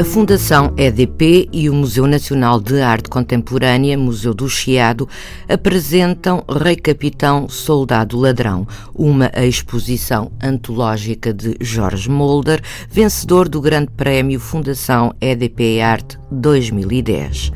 A Fundação EDP e o Museu Nacional de Arte Contemporânea, Museu do Chiado, apresentam Rei Capitão Soldado Ladrão, uma exposição antológica de Jorge Molder, vencedor do Grande Prémio Fundação EDP Arte 2010.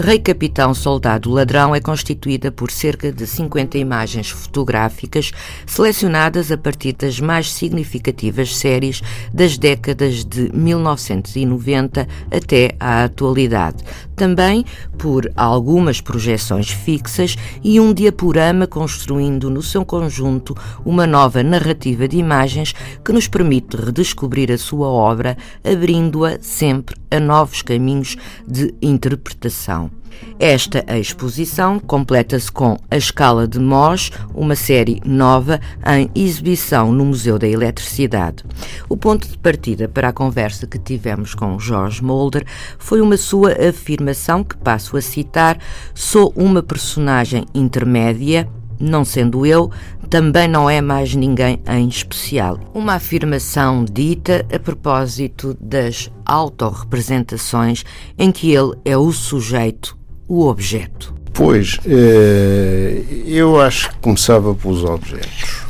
Rei Capitão Soldado Ladrão é constituída por cerca de 50 imagens fotográficas selecionadas a partir das mais significativas séries das décadas de 1990 até à atualidade. Também por algumas projeções fixas e um diaporama construindo no seu conjunto uma nova narrativa de imagens que nos permite redescobrir a sua obra, abrindo-a sempre a novos caminhos de interpretação. Esta exposição completa-se com A Escala de Mós, uma série nova em exibição no Museu da Eletricidade. O ponto de partida para a conversa que tivemos com Jorge Molder foi uma sua afirmação que passo a citar: sou uma personagem intermédia não sendo eu, também não é mais ninguém em especial. Uma afirmação dita a propósito das autorrepresentações em que ele é o sujeito o objeto? Pois, eh, eu acho que começava pelos objetos.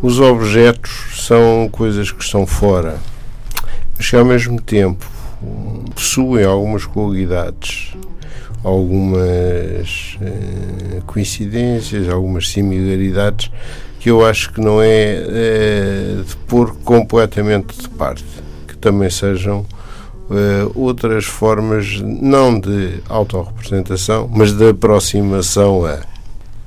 Os objetos são coisas que estão fora, mas que ao mesmo tempo possuem algumas qualidades, algumas eh, coincidências, algumas similaridades que eu acho que não é eh, de pôr completamente de parte, que também sejam uh, outras formas, não de autorrepresentação, mas de aproximação a.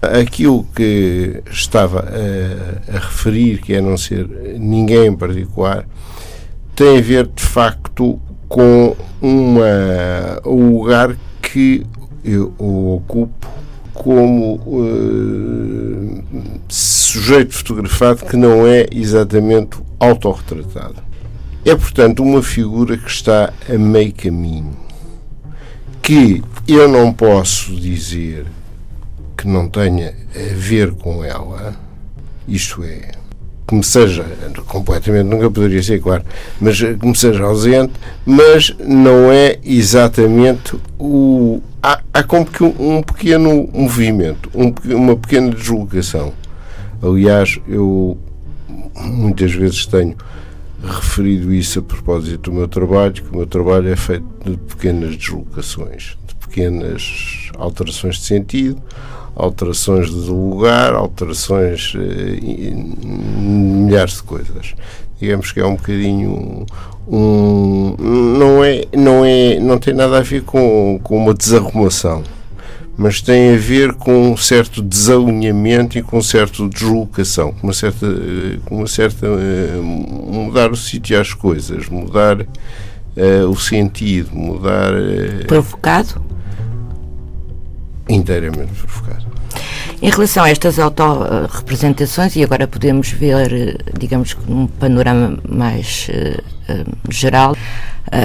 Aquilo que estava a, a referir, que é não ser ninguém em particular, tem a ver de facto com uma, o lugar que eu ocupo como uh, sujeito fotografado que não é exatamente autorretratado. É, portanto, uma figura que está a meio caminho. Que eu não posso dizer que não tenha a ver com ela, isto é, que me seja completamente, nunca poderia ser, claro, mas que me seja ausente, mas não é exatamente o. Há, há como que um, um pequeno movimento, um, uma pequena deslocação. Aliás, eu muitas vezes tenho referido isso a propósito do meu trabalho, que o meu trabalho é feito de pequenas deslocações, de pequenas alterações de sentido, alterações de lugar, alterações, eh, milhares de coisas. Digamos que é um bocadinho um, não é não é não tem nada a ver com, com uma desarrumação mas tem a ver com um certo desalinhamento e com um certo deslocação, com uma certa, com uma certa uh, mudar o sítio às coisas, mudar uh, o sentido, mudar. Uh, provocado? Inteiramente provocado. Em relação a estas autorrepresentações, e agora podemos ver, digamos, num panorama mais geral,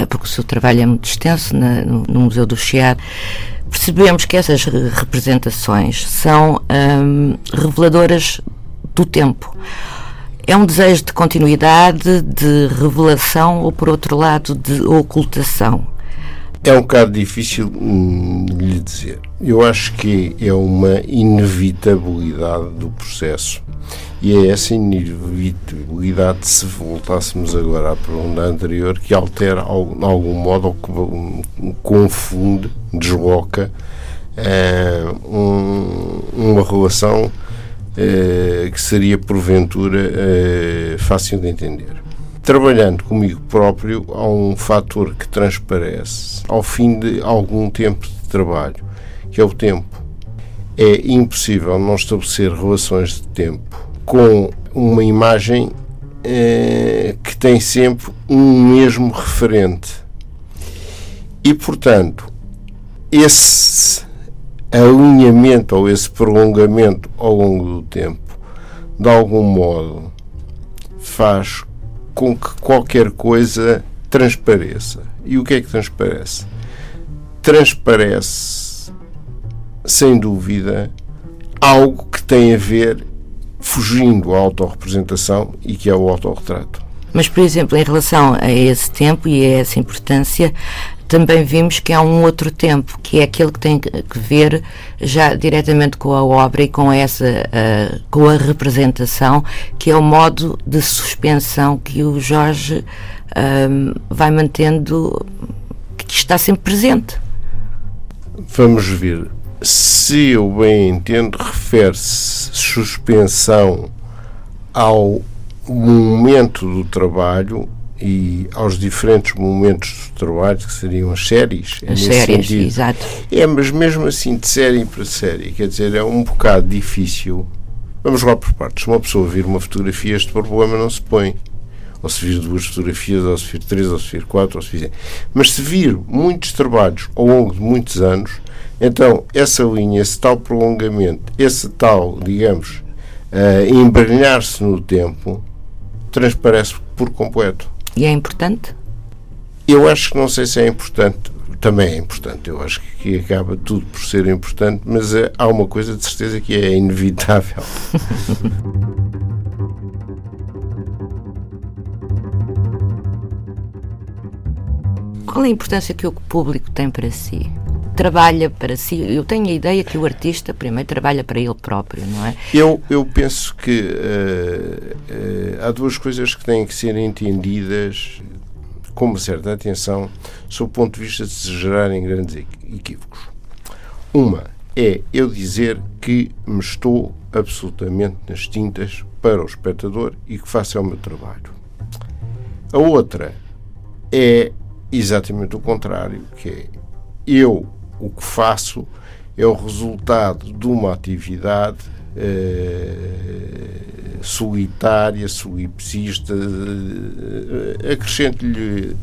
porque o seu trabalho é muito extenso na, no, no Museu do Chiado, percebemos que essas representações são hum, reveladoras do tempo. É um desejo de continuidade, de revelação ou, por outro lado, de ocultação? É um bocado difícil hum, lhe dizer. Eu acho que é uma inevitabilidade do processo e é essa inevitabilidade, se voltássemos agora à pergunta anterior, que altera de algum modo ou que confunde, desloca um, uma relação uh, que seria porventura uh, fácil de entender. Trabalhando comigo próprio, há um fator que transparece ao fim de algum tempo de trabalho, que é o tempo. É impossível não estabelecer relações de tempo com uma imagem eh, que tem sempre um mesmo referente. E, portanto, esse alinhamento ou esse prolongamento ao longo do tempo, de algum modo, faz com que qualquer coisa transpareça. E o que é que transparece? Transparece, sem dúvida, algo que tem a ver fugindo à autorrepresentação e que é o autorretrato. Mas, por exemplo, em relação a esse tempo e a essa importância, também vimos que há um outro tempo, que é aquele que tem que ver já diretamente com a obra e com essa uh, com a representação, que é o modo de suspensão que o Jorge uh, vai mantendo, que está sempre presente. Vamos ver. Se eu bem entendo, refere-se suspensão ao momento do trabalho e aos diferentes momentos do trabalho, que seriam as séries. É as séries, sentido. exato. É, mas mesmo assim, de série para série, quer dizer, é um bocado difícil. Vamos lá por partes. Se uma pessoa vir uma fotografia, este problema não se põe. Ou se vir duas fotografias, ou se vir três, ou se vir quatro, ou se vir. Mas se vir muitos trabalhos ao longo de muitos anos, então essa linha, esse tal prolongamento, esse tal, digamos, uh, embrenhar-se no tempo, transparece por completo. E é importante? Eu acho que não sei se é importante. Também é importante. Eu acho que acaba tudo por ser importante, mas é, há uma coisa de certeza que é inevitável. Qual a importância que o público tem para si? Trabalha para si. Eu tenho a ideia que o artista primeiro trabalha para ele próprio, não é? Eu, eu penso que uh, uh, há duas coisas que têm que ser entendidas com uma certa atenção, sob o ponto de vista de se gerarem grandes equívocos. Uma é eu dizer que me estou absolutamente nas tintas para o espectador e que faça o meu trabalho. A outra é exatamente o contrário, que é eu o que faço é o resultado de uma atividade eh, solitária, solipsista, eh, acrescente-lhe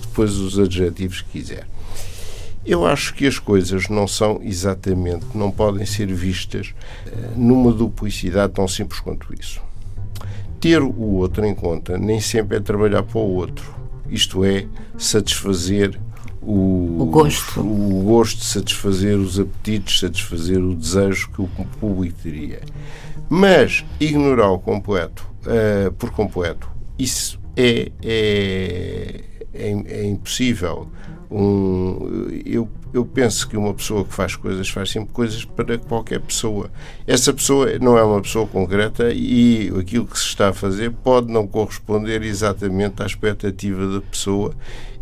depois os adjetivos que quiser. Eu acho que as coisas não são exatamente, não podem ser vistas eh, numa duplicidade tão simples quanto isso. Ter o outro em conta nem sempre é trabalhar para o outro, isto é, satisfazer o, o, gosto. o gosto de satisfazer os apetites, satisfazer o desejo que o público teria. Mas ignorar o completo, uh, por completo, isso é, é, é, é impossível. Um, eu, eu penso que uma pessoa que faz coisas faz sempre coisas para qualquer pessoa. Essa pessoa não é uma pessoa concreta e aquilo que se está a fazer pode não corresponder exatamente à expectativa da pessoa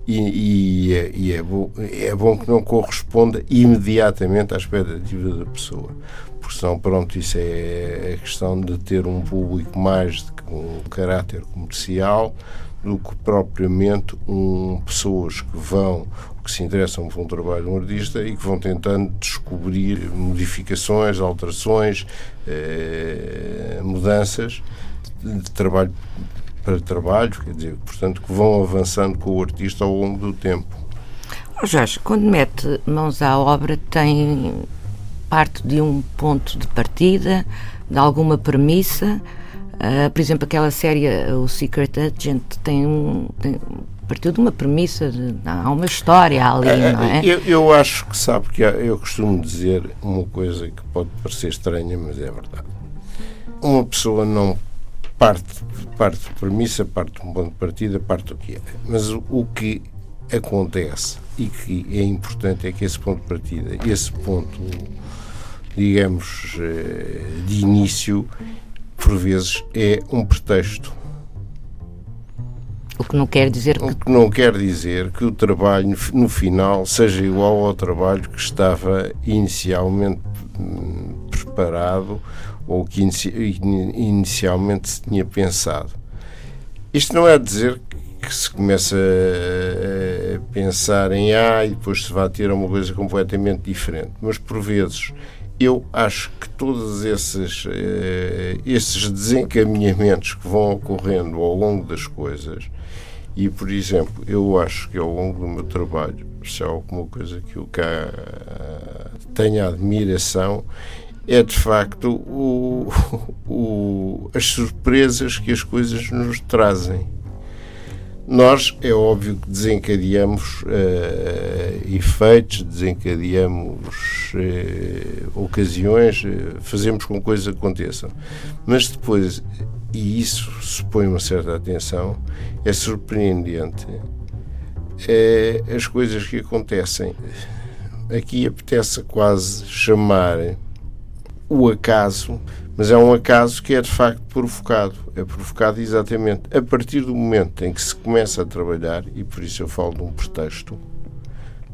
e, e, e é, bom, é bom que não corresponda imediatamente à expectativa da pessoa. Porque senão, pronto, isso é a questão de ter um público mais de, com caráter comercial do que propriamente um, pessoas que vão, que se interessam por um trabalho de um artista e que vão tentando descobrir modificações, alterações, eh, mudanças de trabalho para trabalho, quer dizer, portanto, que vão avançando com o artista ao longo do tempo. Oh Jorge, quando mete mãos à obra, tem parte de um ponto de partida, de alguma premissa. Uh, por exemplo, aquela série, o Secret Agent, tem um. Tem, partiu de uma premissa, de, há uma história ali, é, não é? Eu, eu acho que sabe que eu costumo dizer uma coisa que pode parecer estranha, mas é verdade. Uma pessoa não parte, parte de premissa, parte de um ponto de partida, parte do que é. Mas o, que acontece e que é importante é que esse ponto de partida, esse ponto, digamos, eh, de início, por vezes é um pretexto. O que não quer dizer que... O que não quer dizer que o trabalho, no final, seja igual ao trabalho que estava inicialmente hum, preparado ou que inicialmente se tinha pensado. Isto não é dizer que se começa a pensar em A e depois se vai ter uma coisa completamente diferente, mas por vezes eu acho que todos esses, uh, esses desencaminhamentos que vão ocorrendo ao longo das coisas E, por exemplo, eu acho que ao longo do meu trabalho, se há alguma coisa que eu cá tenha admiração, é de facto o, o, as surpresas que as coisas nos trazem. Nós, é óbvio que desencadeamos uh, efeitos, desencadeamos uh, ocasiões, uh, fazemos com que coisas aconteçam. Mas depois, e isso supõe uma certa atenção, é surpreendente as coisas que acontecem. Aqui apetece quase chamar o acaso, mas é um acaso que é de facto provocado. É provocado exatamente a partir do momento em que se começa a trabalhar, e por isso eu falo de um pretexto.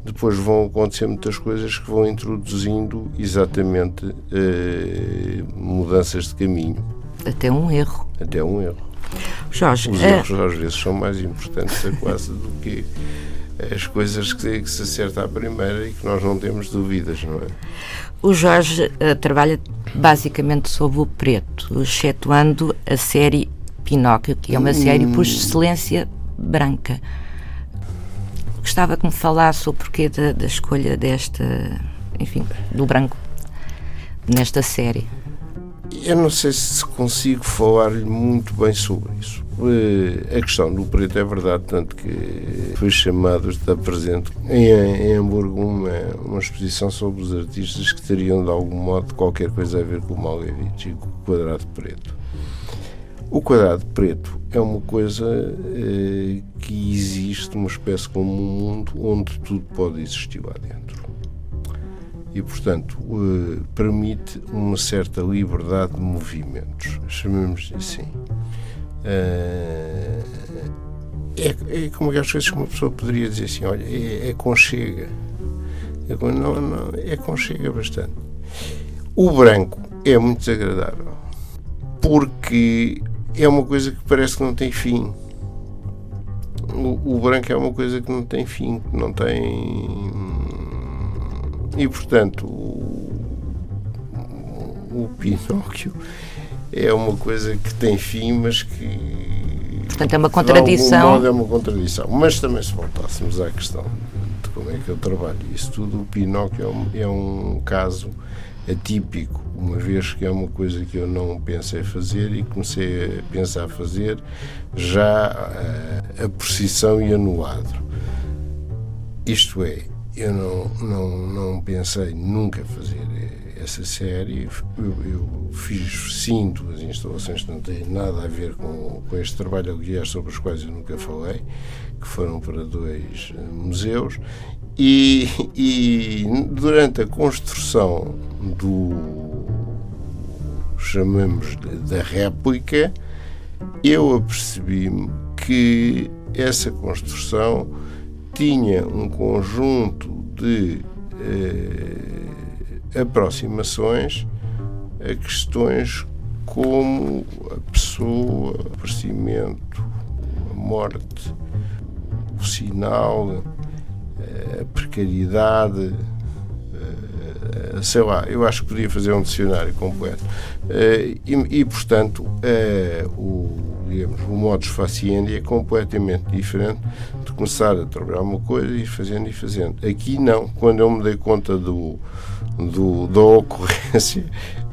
Depois vão acontecer muitas coisas que vão introduzindo exatamente eh, mudanças de caminho. Até um erro. Até um erro. Jorge, Os erros uh... às vezes são mais importantes quase do que as coisas que, que, se acerta à primeira e que nós não temos dúvidas, não é? O Jorge uh, trabalha basicamente sobre o preto, excetuando a série Pinóquio, que é uma hum. série por excelência branca. Gostava que me falasse o porquê da, da escolha desta, enfim, do branco nesta série. Eu não sei se consigo falar-lhe muito bem sobre isso. Eh, a questão do preto é verdade, tanto que foi chamado, está presente em, em Hamburgo uma, uma exposição sobre os artistas que teriam de algum modo qualquer coisa a ver com o Malevich e com o quadrado preto. O quadrado preto é uma coisa eh, que existe, uma espécie como um mundo onde tudo pode existir lá dentro e, portanto, uh, permite uma certa liberdade de movimentos, chamemos assim. Uh, é, é como aquelas coisas que uma pessoa poderia dizer assim: olha, é, é conchega. É, não, não, é conchega bastante. O branco é muito desagradável porque é uma coisa que parece que não tem fim. O, o branco é uma coisa que não tem fim, que não tem e, portanto, o, o Pinóquio é uma coisa que tem fim, mas que. Portanto, é uma contradição. Modo é uma contradição. Mas também, se voltássemos à questão de como é que eu trabalho isso tudo, o Pinóquio é um, é um caso atípico, uma vez que é uma coisa que eu não pensei fazer e comecei a pensar fazer já a, a precisão e a no adro. Isto é, eu não, não, não pensei nunca fazer essa série. Eu, eu fiz sim duas instalações que não têm nada a ver com, com este trabalho, aliás, sobre os quais eu nunca falei, que foram para dois eh, museus. E, e durante a construção do chamamos da réplica, eu apercebi-me que essa construção tinha um conjunto de eh, aproximações a questões como a pessoa, o aparecimento, a morte, o sinal, a precariedade, sei lá, eu acho que podia fazer um dicionário completo. Eh, e, e, portanto, o digamos, o modus faciendi é completamente diferente de começar a trabalhar uma coisa e fazendo e fazendo. Aqui não, quando eu me dei conta do, do, da ocorrência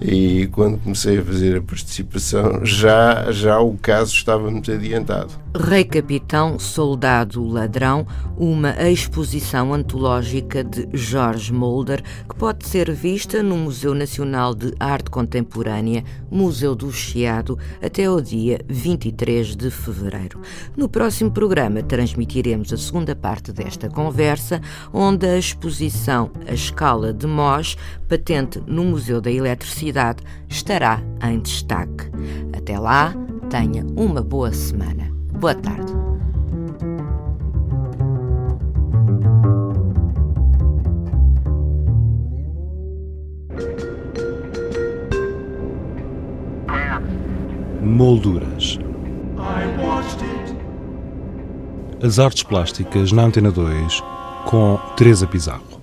e quando comecei a fazer a participação, já, já o caso estava muito adiantado. Rei Capitão, Soldado Ladrão, uma exposição antológica de Jorge Mulder que pode ser vista no Museu Nacional de Arte Contemporânea, Museu do Chiado, até o dia 23 de fevereiro. No próximo programa transmitiremos a segunda parte desta conversa, onde a exposição A Escala de Mós, patente no Museu da Eletricidade, estará em destaque. Até lá, tenha uma boa semana. Boa tarde. Molduras. As artes plásticas na Antena 2 com Teresa Pizarro.